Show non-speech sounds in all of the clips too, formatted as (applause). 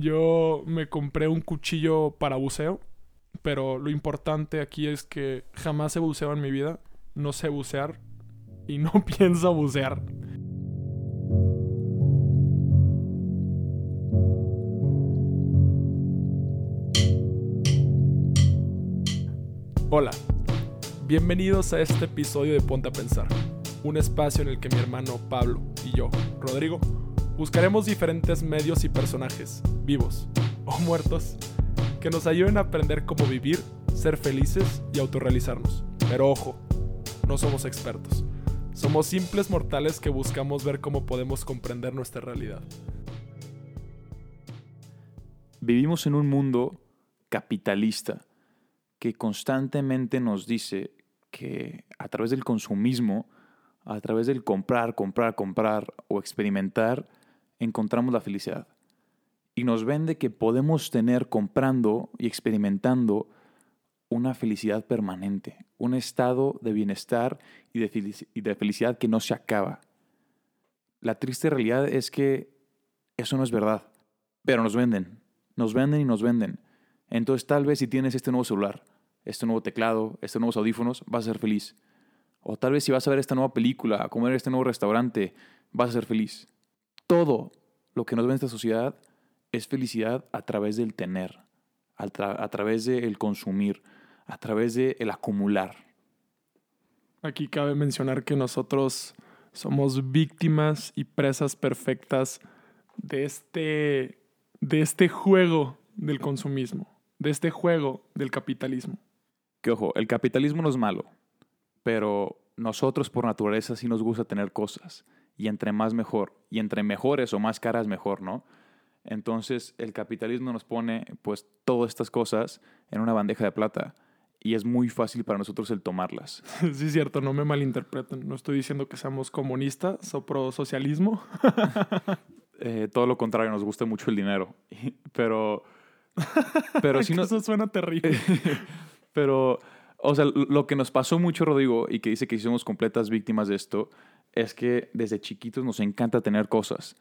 Yo me compré un cuchillo para buceo, pero lo importante aquí es que jamás he buceado en mi vida, no sé bucear y no (laughs) pienso bucear. Hola, bienvenidos a este episodio de Ponte a Pensar, un espacio en el que mi hermano Pablo y yo, Rodrigo, buscaremos diferentes medios y personajes, vivos o muertos, que nos ayuden a aprender cómo vivir, ser felices y autorrealizarnos. Pero ojo, no somos expertos. Somos simples mortales que buscamos ver cómo podemos comprender nuestra realidad. Vivimos en un mundo capitalista que constantemente nos dice que a través del consumismo, a través del comprar, comprar, comprar o experimentar, encontramos la felicidad. Y nos vende que podemos tener comprando y experimentando una felicidad permanente, un estado de bienestar y de, felicidad que no se acaba. La triste realidad es que eso no es verdad, pero nos venden, nos venden y nos venden. Entonces tal vez si tienes este nuevo celular, este nuevo teclado, estos nuevos audífonos, vas a ser feliz. O tal vez si vas a ver esta nueva película, a comer este nuevo restaurante, vas a ser feliz. Todo lo que nos ve en esta sociedad es felicidad a través del tener, a, través del consumir, a través del acumular. Aquí cabe mencionar que nosotros somos víctimas y presas perfectas de este, de este juego del consumismo, de este juego del capitalismo. Que ojo, el capitalismo no es malo, pero nosotros por naturaleza sí nos gusta tener cosas, y entre más mejor, y entre mejores o más caras mejor, ¿no? Entonces el capitalismo nos pone pues todas estas cosas en una bandeja de plata y es muy fácil para nosotros el tomarlas. (laughs) Sí, es cierto, no me malinterpreten. No estoy diciendo que seamos comunistas o pro socialismo. (laughs) Eh, todo lo contrario, nos gusta mucho el dinero. (laughs) Pero, pero si no... Eso suena terrible. Pero, o sea, lo que nos pasó mucho, Rodrigo, y que dice que somos completas víctimas de esto, es que desde chiquitos nos encanta tener cosas.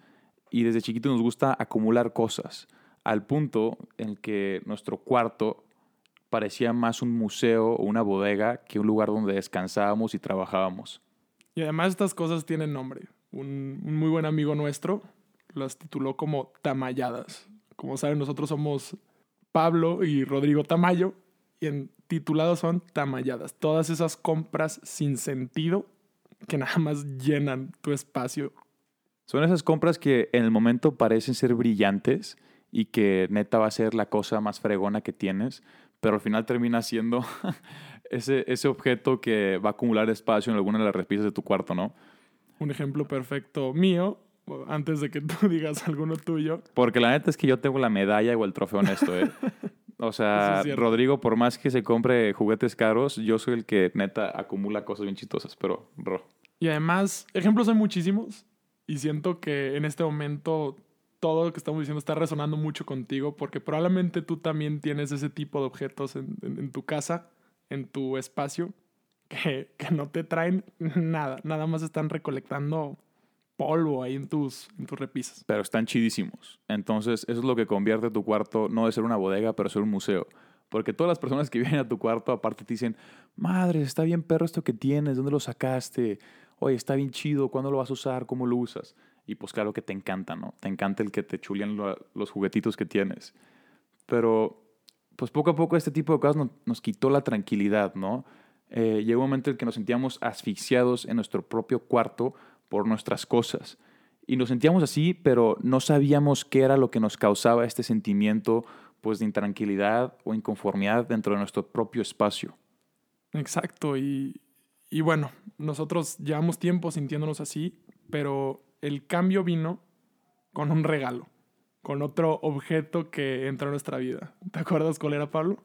Y desde chiquitos nos gusta acumular cosas. Al punto en que nuestro cuarto parecía más un museo o una bodega que un lugar donde descansábamos y trabajábamos. Y además estas cosas tienen nombre. Un, un muy buen amigo nuestro las tituló como Tamayadas. Como saben, nosotros somos Pablo y Rodrigo Tamayo y en titulados son tamalladas. Todas esas compras sin sentido que nada más llenan tu espacio. Son esas compras que en el momento parecen ser brillantes y que neta va a ser la cosa más fregona que tienes, pero al final termina siendo (laughs) ese, ese objeto que va a acumular espacio en alguna de las repisas de tu cuarto, ¿no? Un ejemplo perfecto mío, antes de que (laughs) tú digas alguno tuyo. Porque la neta es que yo tengo la medalla o el trofeo en esto, ¿eh? (laughs) O sea, Rodrigo, por más que se compre juguetes caros, yo soy el que neta acumula cosas bien chistosas, pero ro. Y además, ejemplos hay muchísimos. Y siento que en este momento todo lo que estamos diciendo está resonando mucho contigo, porque probablemente tú también tienes ese tipo de objetos en, tu casa, en tu espacio, que, que no te traen nada. Nada más están recolectando polvo ahí en tus, en tus repisas. Pero están chidísimos. Entonces, eso es lo que convierte tu cuarto no de ser una bodega, pero ser un museo. Porque todas las personas que (laughs) vienen a tu cuarto, aparte te dicen, madre, está bien perro esto que tienes, ¿dónde lo sacaste? Oye, está bien chido, ¿cuándo lo vas a usar? ¿Cómo lo usas? Y pues claro que te encanta, ¿no? Te encanta el que te chulian los juguetitos que tienes. Pero, pues poco a poco este tipo de cosas nos, quitó la tranquilidad, ¿no? Eh, llegó un momento en el que nos sentíamos asfixiados en nuestro propio cuarto por nuestras cosas. Y nos sentíamos así, pero no sabíamos qué era lo que nos causaba este sentimiento pues de intranquilidad o inconformidad dentro de nuestro propio espacio. Exacto, y, y bueno, nosotros llevamos tiempo sintiéndonos así, pero el cambio vino con un regalo, con otro objeto que entró en nuestra vida. ¿Te acuerdas cuál era, Pablo?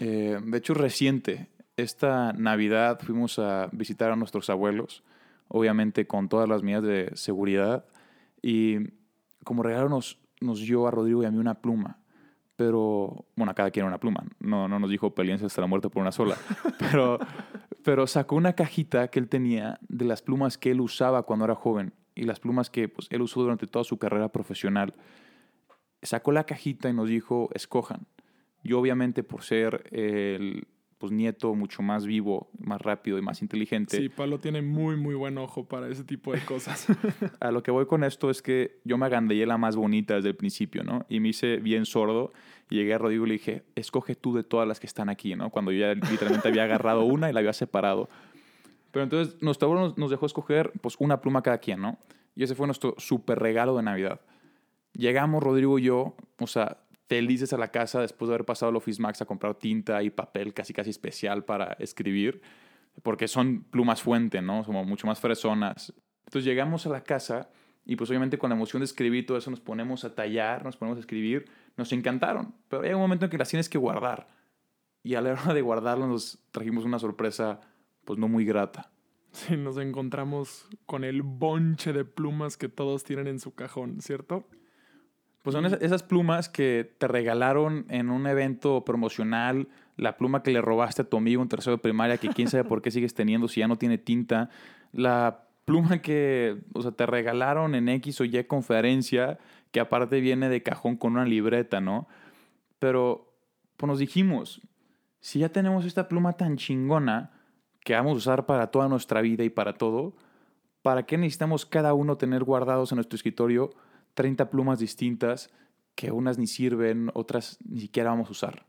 Eh, de hecho, reciente. Esta Navidad fuimos a visitar a nuestros abuelos obviamente con todas las medidas de seguridad. Y como regalo nos, nos dio a Rodrigo y a mí una pluma. Pero, bueno, a cada quien una pluma. No, no nos dijo peleense hasta la muerte por una sola. (laughs) Pero, pero sacó una cajita que él tenía de las plumas que él usaba cuando era joven y las plumas que pues, él usó durante toda su carrera profesional. sacó la cajita y nos dijo, escojan. Yo obviamente por ser el pues, nieto mucho más vivo, más rápido y más inteligente. Sí, Pablo tiene muy, muy buen ojo para ese tipo de cosas. (laughs) a lo que voy con esto es que yo me agandallé la más bonita desde el principio, ¿no? Y me hice bien sordo. Y llegué a Rodrigo y le dije, escoge tú de todas las que están aquí, ¿no? Cuando yo ya literalmente había agarrado una y la había separado. Pero entonces nuestro abuelo nos dejó escoger pues una pluma cada quien, ¿no? Y ese fue nuestro super regalo de Navidad. Llegamos, Rodrigo y yo, o sea, felices a la casa después de haber pasado al Office Max a comprar tinta y papel casi casi especial para escribir, porque son plumas fuente, ¿no? Somos mucho más fresonas. Entonces llegamos a la casa y pues obviamente con la emoción de escribir todo eso nos ponemos a tallar, nos ponemos a escribir, nos encantaron. Pero hay un momento en que las tienes que guardar. Y a la hora de guardarlo nos trajimos una sorpresa pues no muy grata. Sí, nos encontramos con el bonche de plumas que todos tienen en su cajón, ¿cierto? Pues son esas plumas que te regalaron en un evento promocional, la pluma que le robaste a tu amigo en tercero de primaria, que quién sabe por qué sigues teniendo si ya no tiene tinta, la pluma que o sea, te regalaron en X o Y conferencia, que aparte viene de cajón con una libreta, ¿no? Pero pues nos dijimos, si ya tenemos esta pluma tan chingona que vamos a usar para toda nuestra vida y para todo, ¿para qué necesitamos cada uno tener guardados en nuestro escritorio 30 plumas distintas que unas ni sirven, otras ni siquiera vamos a usar.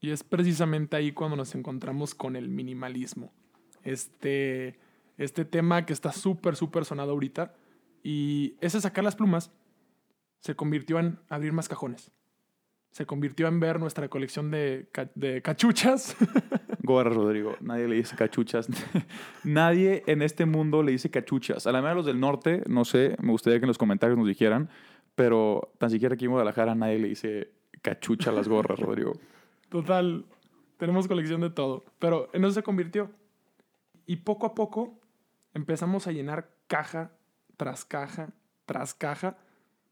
Y es precisamente ahí cuando nos encontramos con el minimalismo. Este, este tema que está súper, súper sonado ahorita. Y ese sacar las plumas se convirtió en abrir más cajones. Se convirtió en ver nuestra colección de, de cachuchas. (laughs) Gorra, Rodrigo. Nadie le dice cachuchas. (laughs) Nadie en este mundo le dice cachuchas. A la mera los del norte, no sé, me gustaría que en los comentarios nos dijeran, pero tan siquiera aquí en Guadalajara nadie le dice cachucha a las gorras, (laughs) Rodrigo. Total, tenemos colección de todo. Pero en eso se convirtió. Y poco a poco empezamos a llenar caja tras caja tras caja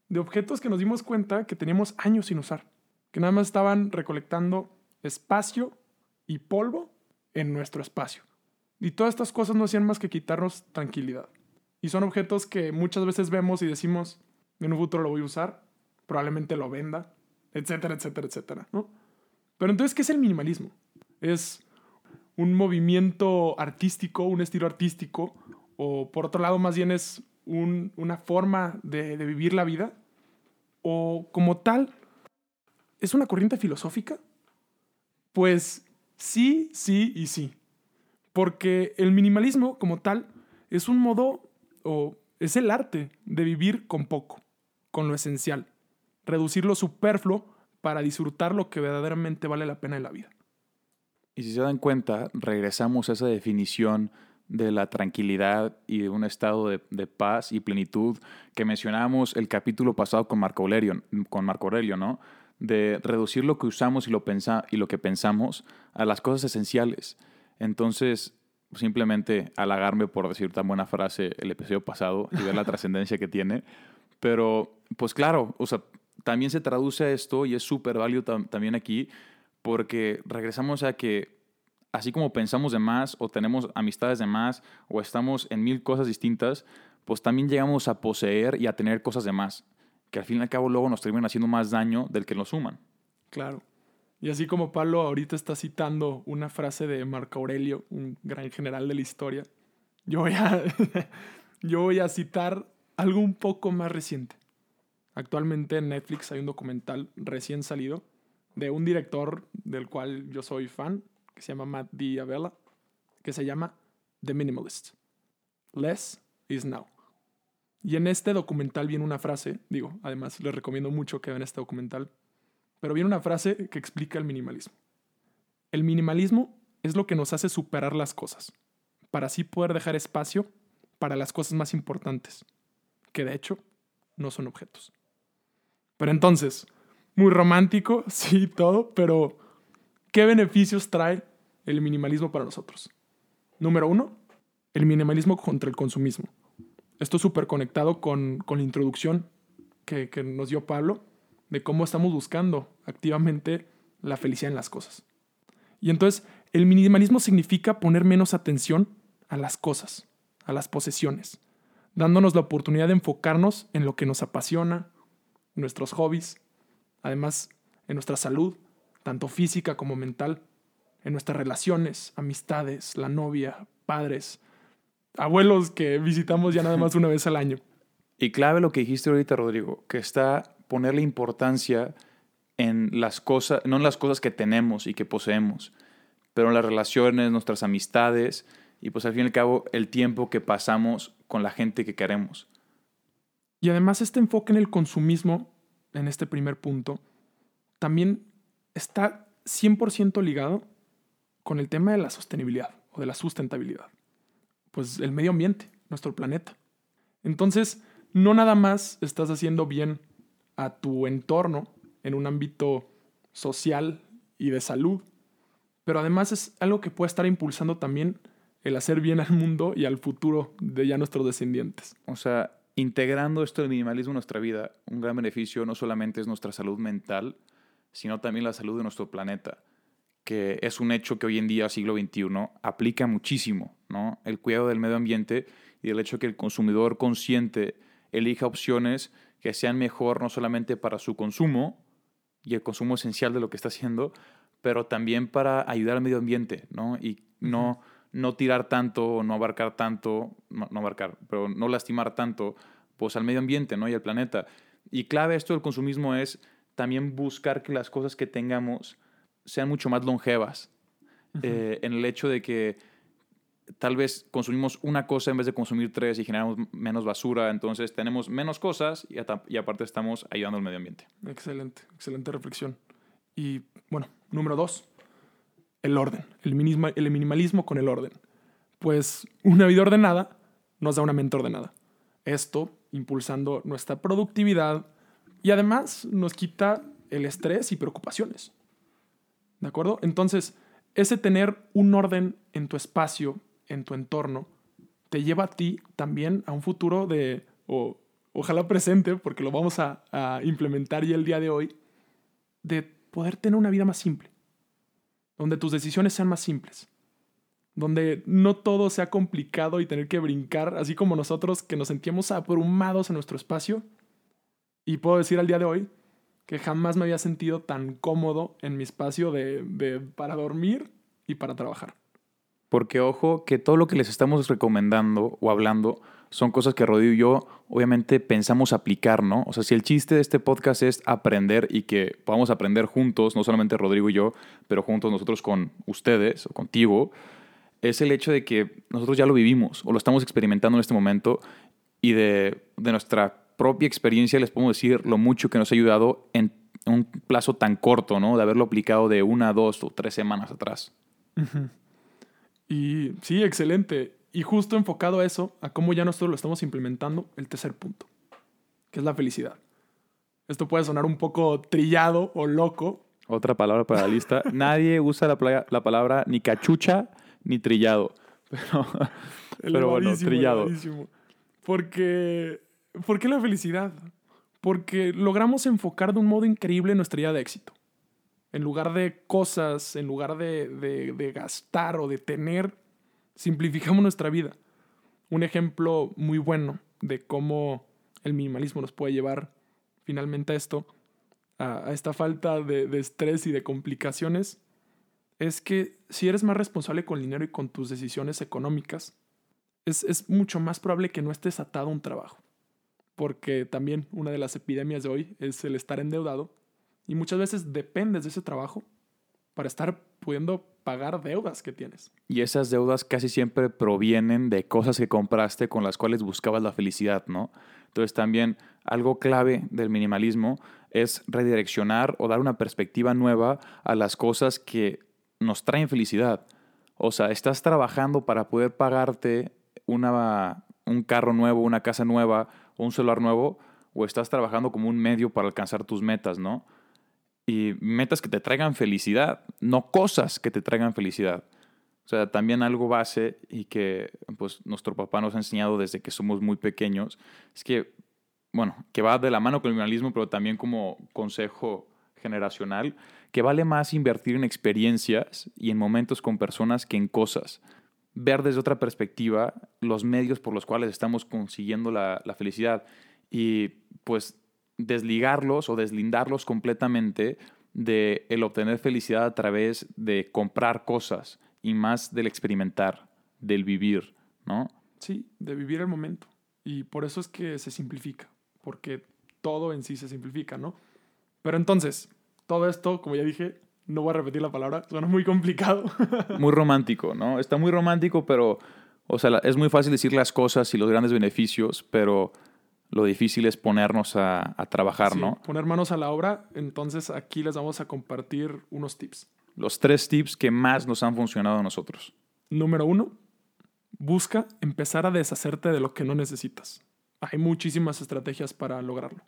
de objetos que nos dimos cuenta que teníamos años sin usar. Que nada más estaban recolectando espacio y polvo en nuestro espacio. Y todas estas cosas no hacían más que quitarnos tranquilidad. Y son objetos que muchas veces vemos y decimos, en un futuro lo voy a usar, probablemente lo venda, etcétera, etcétera, etcétera, ¿no? Pero entonces, ¿qué es el minimalismo? Es un movimiento artístico, un estilo artístico, o por otro lado, más bien es una forma de, de vivir la vida, o como tal, es una corriente filosófica. Pues Sí, sí y sí. Porque el minimalismo como tal es un modo o es el arte de vivir con poco, con lo esencial, reducir lo superfluo para disfrutar lo que verdaderamente vale la pena en la vida. Y si se dan cuenta, regresamos a esa definición de la tranquilidad y de un estado de, de, paz y plenitud que mencionamos el capítulo pasado con Marco Aurelio, con Marco Aurelio, ¿no? De reducir lo que usamos y lo, pensa, y lo que pensamos a las cosas esenciales. Entonces, simplemente halagarme por decir tan buena frase el episodio pasado y ver la (laughs) trascendencia que tiene. Pero, pues claro, o sea, también se traduce a esto y es súper válido también aquí porque regresamos a que así como pensamos de más o tenemos amistades de más o estamos en mil cosas distintas, pues también llegamos a poseer y a tener cosas de más que al fin y al cabo luego nos terminan haciendo más daño del que nos suman. Claro. Y así como Pablo ahorita está citando una frase de Marco Aurelio, un gran general de la historia, yo voy a, (laughs) yo voy a citar algo un poco más reciente. Actualmente en Netflix hay un documental recién salido de un director del cual yo soy fan, que se llama Matt Diavela, que se llama The Minimalist. Less is now. Y en este documental viene una frase, digo, además les recomiendo mucho que vean este documental, pero viene una frase que explica el minimalismo. El minimalismo es lo que nos hace superar las cosas, para así poder dejar espacio para las cosas más importantes, que de hecho no son objetos. Pero entonces, muy romántico, (laughs) sí, todo, pero ¿qué beneficios trae el minimalismo para nosotros? Número uno, el minimalismo contra el consumismo. Esto súper conectado con, la introducción que, que nos dio Pablo de cómo estamos buscando activamente la felicidad en las cosas. Y entonces, el minimalismo significa poner menos atención a las cosas, a las posesiones, dándonos la oportunidad de enfocarnos en lo que nos apasiona, nuestros hobbies, Además, en nuestra salud, tanto física como mental, en nuestras relaciones, amistades, la novia, padres, abuelos que visitamos ya nada más una vez al año. Y clave lo que dijiste ahorita, Rodrigo, que está ponerle importancia en las cosas, no en las cosas que tenemos y que poseemos, pero en las relaciones, nuestras amistades y pues al fin y al cabo el tiempo que pasamos con la gente que queremos. Y además este enfoque en el consumismo, en este primer punto, también está 100% ligado con el tema de la sostenibilidad o de la sustentabilidad. Pues el medio ambiente, nuestro planeta. Entonces, no nada más estás haciendo bien a tu entorno en un ámbito social y de salud, pero además es algo que puede estar impulsando también el hacer bien al mundo y al futuro de ya nuestros descendientes. O sea, integrando esto del minimalismo en nuestra vida, un gran beneficio no solamente es nuestra salud mental, sino también la salud de nuestro planeta, que es un hecho que hoy en día, siglo XXI, aplica muchísimo, ¿no? El cuidado del medio ambiente y el hecho que el consumidor consciente elija opciones que sean mejor no solamente para su consumo y el consumo esencial de lo que está haciendo, pero también para ayudar al medio ambiente, ¿no? Y no, no tirar tanto, no abarcar tanto, no, no, abarcar, pero no lastimar tanto, pues al medio ambiente, ¿no? Y al planeta. Y clave esto del consumismo es también buscar que las cosas que tengamos sean mucho más longevas. eh, en el hecho de que tal vez consumimos una cosa en vez de consumir tres y generamos menos basura, entonces tenemos menos cosas y, aparte estamos ayudando al medio ambiente. Excelente, excelente reflexión. Y bueno, número dos, el orden, el, el minimalismo con el orden. Pues una vida ordenada nos da una mente ordenada. Esto impulsando nuestra productividad y además nos quita el estrés y preocupaciones. ¿De acuerdo? Entonces, ese tener un orden en tu espacio, en tu entorno, te lleva a ti también a un futuro de, o ojalá presente, porque lo vamos a, implementar ya el día de hoy, de poder tener una vida más simple, donde tus decisiones sean más simples, donde no todo sea complicado y tener que brincar, así como nosotros que nos sentíamos abrumados en nuestro espacio. Y puedo decir al día de hoy que jamás me había sentido tan cómodo en mi espacio de, para dormir y para trabajar. Porque ojo, que todo lo que les estamos recomendando o hablando son cosas que Rodrigo y yo obviamente pensamos aplicar, ¿no? O sea, si el chiste de este podcast es aprender y que podamos aprender juntos, no solamente Rodrigo y yo, pero juntos nosotros con ustedes o contigo, es el hecho de que nosotros ya lo vivimos o lo estamos experimentando en este momento y de, de nuestra propia experiencia les podemos decir lo mucho que nos ha ayudado en un plazo tan corto, ¿no? De haberlo aplicado de una, dos o tres semanas atrás. Uh. Y sí, excelente. Y justo enfocado a eso, a cómo ya nosotros lo estamos implementando, el tercer punto, que es la felicidad. Esto puede sonar un poco trillado o loco. Otra palabra para la lista. (laughs) Nadie usa la, la, palabra ni cachucha ni trillado. (laughs) Pero, pero bueno, trillado. Porque, ¿Por qué la felicidad? Porque logramos enfocar de un modo increíble nuestra idea de éxito. En lugar de cosas, en lugar de, de, gastar o de tener, simplificamos nuestra vida. Un ejemplo muy bueno de cómo el minimalismo nos puede llevar finalmente a esto, a, esta falta de, de, estrés y de complicaciones, es que si eres más responsable con el dinero y con tus decisiones económicas, es, es mucho más probable que no estés atado a un trabajo. Porque también una de las epidemias de hoy es el estar endeudado y muchas veces dependes de ese trabajo para estar pudiendo pagar deudas que tienes. Y esas deudas casi siempre provienen de cosas que compraste con las cuales buscabas la felicidad, ¿no? Entonces también algo clave del minimalismo es redireccionar o dar una perspectiva nueva a las cosas que nos traen felicidad. O sea, estás trabajando para poder pagarte una, un carro nuevo, una casa nueva un celular nuevo, o estás trabajando como un medio para alcanzar tus metas, ¿no? Y metas que te traigan felicidad, no cosas que te traigan felicidad. O sea, también algo base y que pues nuestro papá nos ha enseñado desde que somos muy pequeños, es que, bueno, que va de la mano con el minimalismo, pero también como consejo generacional, que vale más invertir en experiencias y en momentos con personas que en cosas. Ver desde otra perspectiva los medios por los cuales estamos consiguiendo la, la felicidad. Y pues desligarlos o deslindarlos completamente de el obtener felicidad a través de comprar cosas y más del experimentar, del vivir, ¿no? Sí, de vivir el momento. Y por eso es que se simplifica, porque todo en sí se simplifica, ¿no? Pero entonces, todo esto, como ya dije, no voy a repetir la palabra, suena muy complicado. (laughs) muy romántico, ¿no? Está muy romántico, pero, o sea, es muy fácil decir las cosas y los grandes beneficios, pero lo difícil es ponernos a, trabajar, ¿no? Poner manos a la obra. Entonces aquí les vamos a compartir unos tips. Los tres tips que más nos han funcionado a nosotros. Número uno, busca empezar a deshacerte de lo que no necesitas. Hay muchísimas estrategias para lograrlo.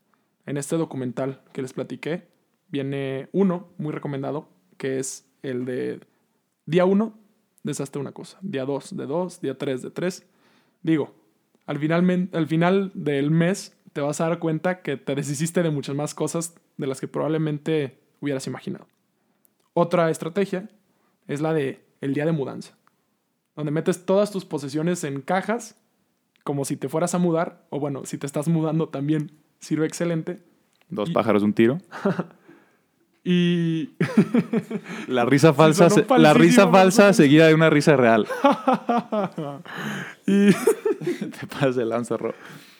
En este documental que les platiqué, viene uno muy recomendado, que es el de día uno, deshazte una cosa. Día dos, de dos. Día tres, de tres. Digo, al final, al final del mes te vas a dar cuenta que te deshiciste de muchas más cosas de las que probablemente hubieras imaginado. Otra estrategia es la de el día de mudanza, donde metes todas tus posesiones en cajas como si te fueras a mudar, o bueno, si te estás mudando también sirve excelente. Dos pájaros un tiro. (laughs) y (laughs) la risa falsa, la risa falsa (laughs) seguida de una risa real. y (laughs) te pasas de lanza,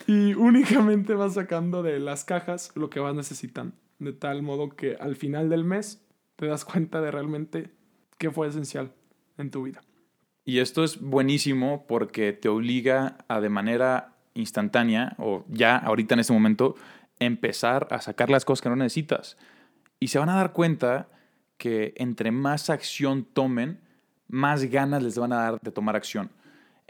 Y únicamente vas sacando de las cajas lo que vas necesitando. De tal modo que al final del mes te das cuenta de realmente qué fue esencial en tu vida. Y esto es buenísimo porque te obliga a de manera instantánea o ya ahorita en este momento empezar a sacar las cosas que no necesitas. Y se van a dar cuenta que entre más acción tomen, más ganas les van a dar de tomar acción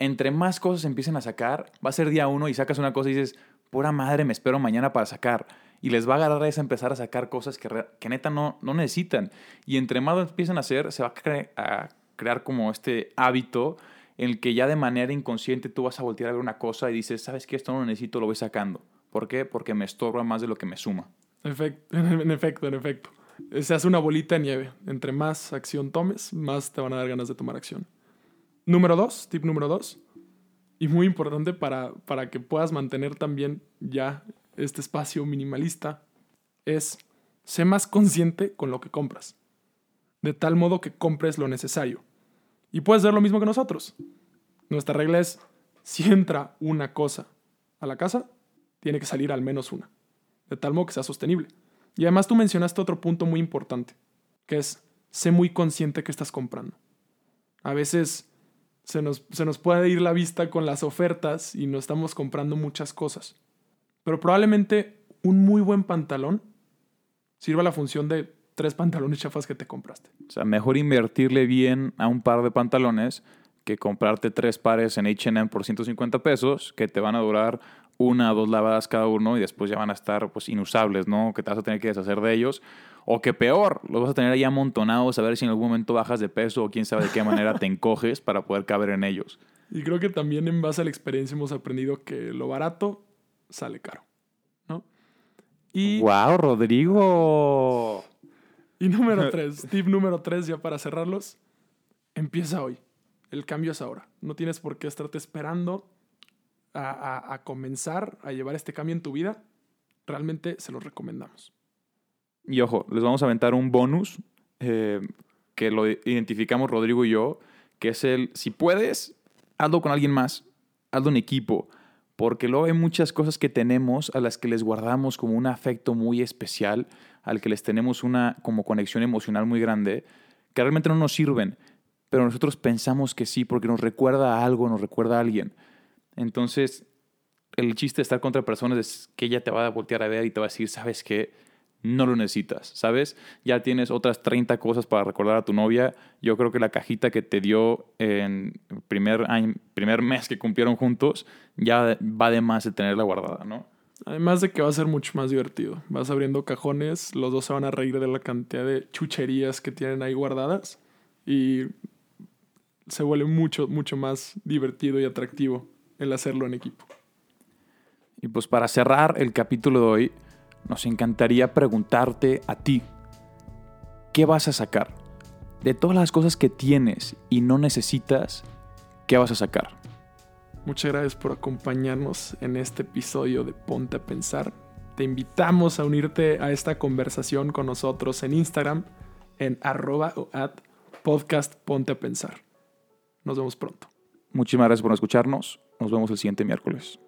entre más cosas empiecen a sacar, va a ser día uno y sacas una cosa y dices, pura madre, me espero mañana para sacar. Y les va a agarrar esa empezar a sacar cosas que, que neta no, no necesitan. Y entre más lo empiezan a hacer, se va a, a crear como este hábito en el que ya de manera inconsciente tú vas a voltear a ver una cosa y dices, ¿sabes qué? Esto no lo necesito, lo voy sacando. ¿Por qué? Porque me estorba más de lo que me suma. (laughs) En efecto, en efecto. Se hace una bolita de nieve. Entre más acción tomes, más te van a dar ganas de tomar acción. Número dos, tip número dos, y muy importante para, para que puedas mantener también ya este espacio minimalista, es sé más consciente con lo que compras, de tal modo que compres lo necesario. Y puedes hacer lo mismo que nosotros. Nuestra regla es, si entra una cosa a la casa, tiene que salir al menos una, de tal modo que sea sostenible. Y además tú mencionaste otro punto muy importante, que es, sé muy consciente que estás comprando. A veces se nos, se nos puede ir la vista con las ofertas y no estamos comprando muchas cosas. Pero probablemente un muy buen pantalón sirva la función de tres pantalones chafas que te compraste. O sea, mejor invertirle bien a un par de pantalones que comprarte tres pares en HM por 150 pesos que te van a durar una o dos lavadas cada uno y después ya van a estar pues inusables, ¿no? Que te vas a tener que deshacer de ellos. O que peor, los vas a tener ahí amontonados a ver si en algún momento bajas de peso o quién sabe de qué manera te encoges para poder caber en ellos. Y creo que también en base a la experiencia hemos aprendido que lo barato sale caro, ¿no? Y... ¡Wow, Rodrigo! Y número (laughs) tres, tip número tres ya para cerrarlos, empieza hoy. El cambio es ahora. No tienes por qué estarte esperando a, comenzar a llevar este cambio en tu vida. Realmente se lo recomendamos. Y ojo, les vamos a aventar un bonus eh, que lo identificamos Rodrigo y yo, que es el, si puedes, hazlo con alguien más, hazlo en equipo, porque luego hay muchas cosas que tenemos a las que les guardamos como un afecto muy especial, al que les tenemos una como conexión emocional muy grande, que realmente no nos sirven, pero nosotros pensamos que sí, porque nos recuerda a algo, nos recuerda a alguien. Entonces, el chiste de estar contra personas es que ella te va a voltear a ver y te va a decir, ¿sabes qué? no lo necesitas, ¿sabes? Ya tienes otras 30 cosas para recordar a tu novia. Yo creo que la cajita que te dio en el primer, primer mes que cumplieron juntos ya va de más de tenerla guardada, ¿no? Además de que va a ser mucho más divertido. Vas abriendo cajones, los dos se van a reír de la cantidad de chucherías que tienen ahí guardadas y se vuelve mucho, mucho más divertido y atractivo el hacerlo en equipo. Y pues para cerrar el capítulo de hoy, nos encantaría preguntarte a ti, ¿qué vas a sacar? De todas las cosas que tienes y no necesitas, ¿qué vas a sacar? Muchas gracias por acompañarnos en este episodio de Ponte a Pensar. te invitamos a unirte a esta conversación con nosotros en Instagram en arroba o at podcast ponte a pensar. Nos vemos pronto. Muchísimas gracias por escucharnos. Nos vemos el siguiente miércoles.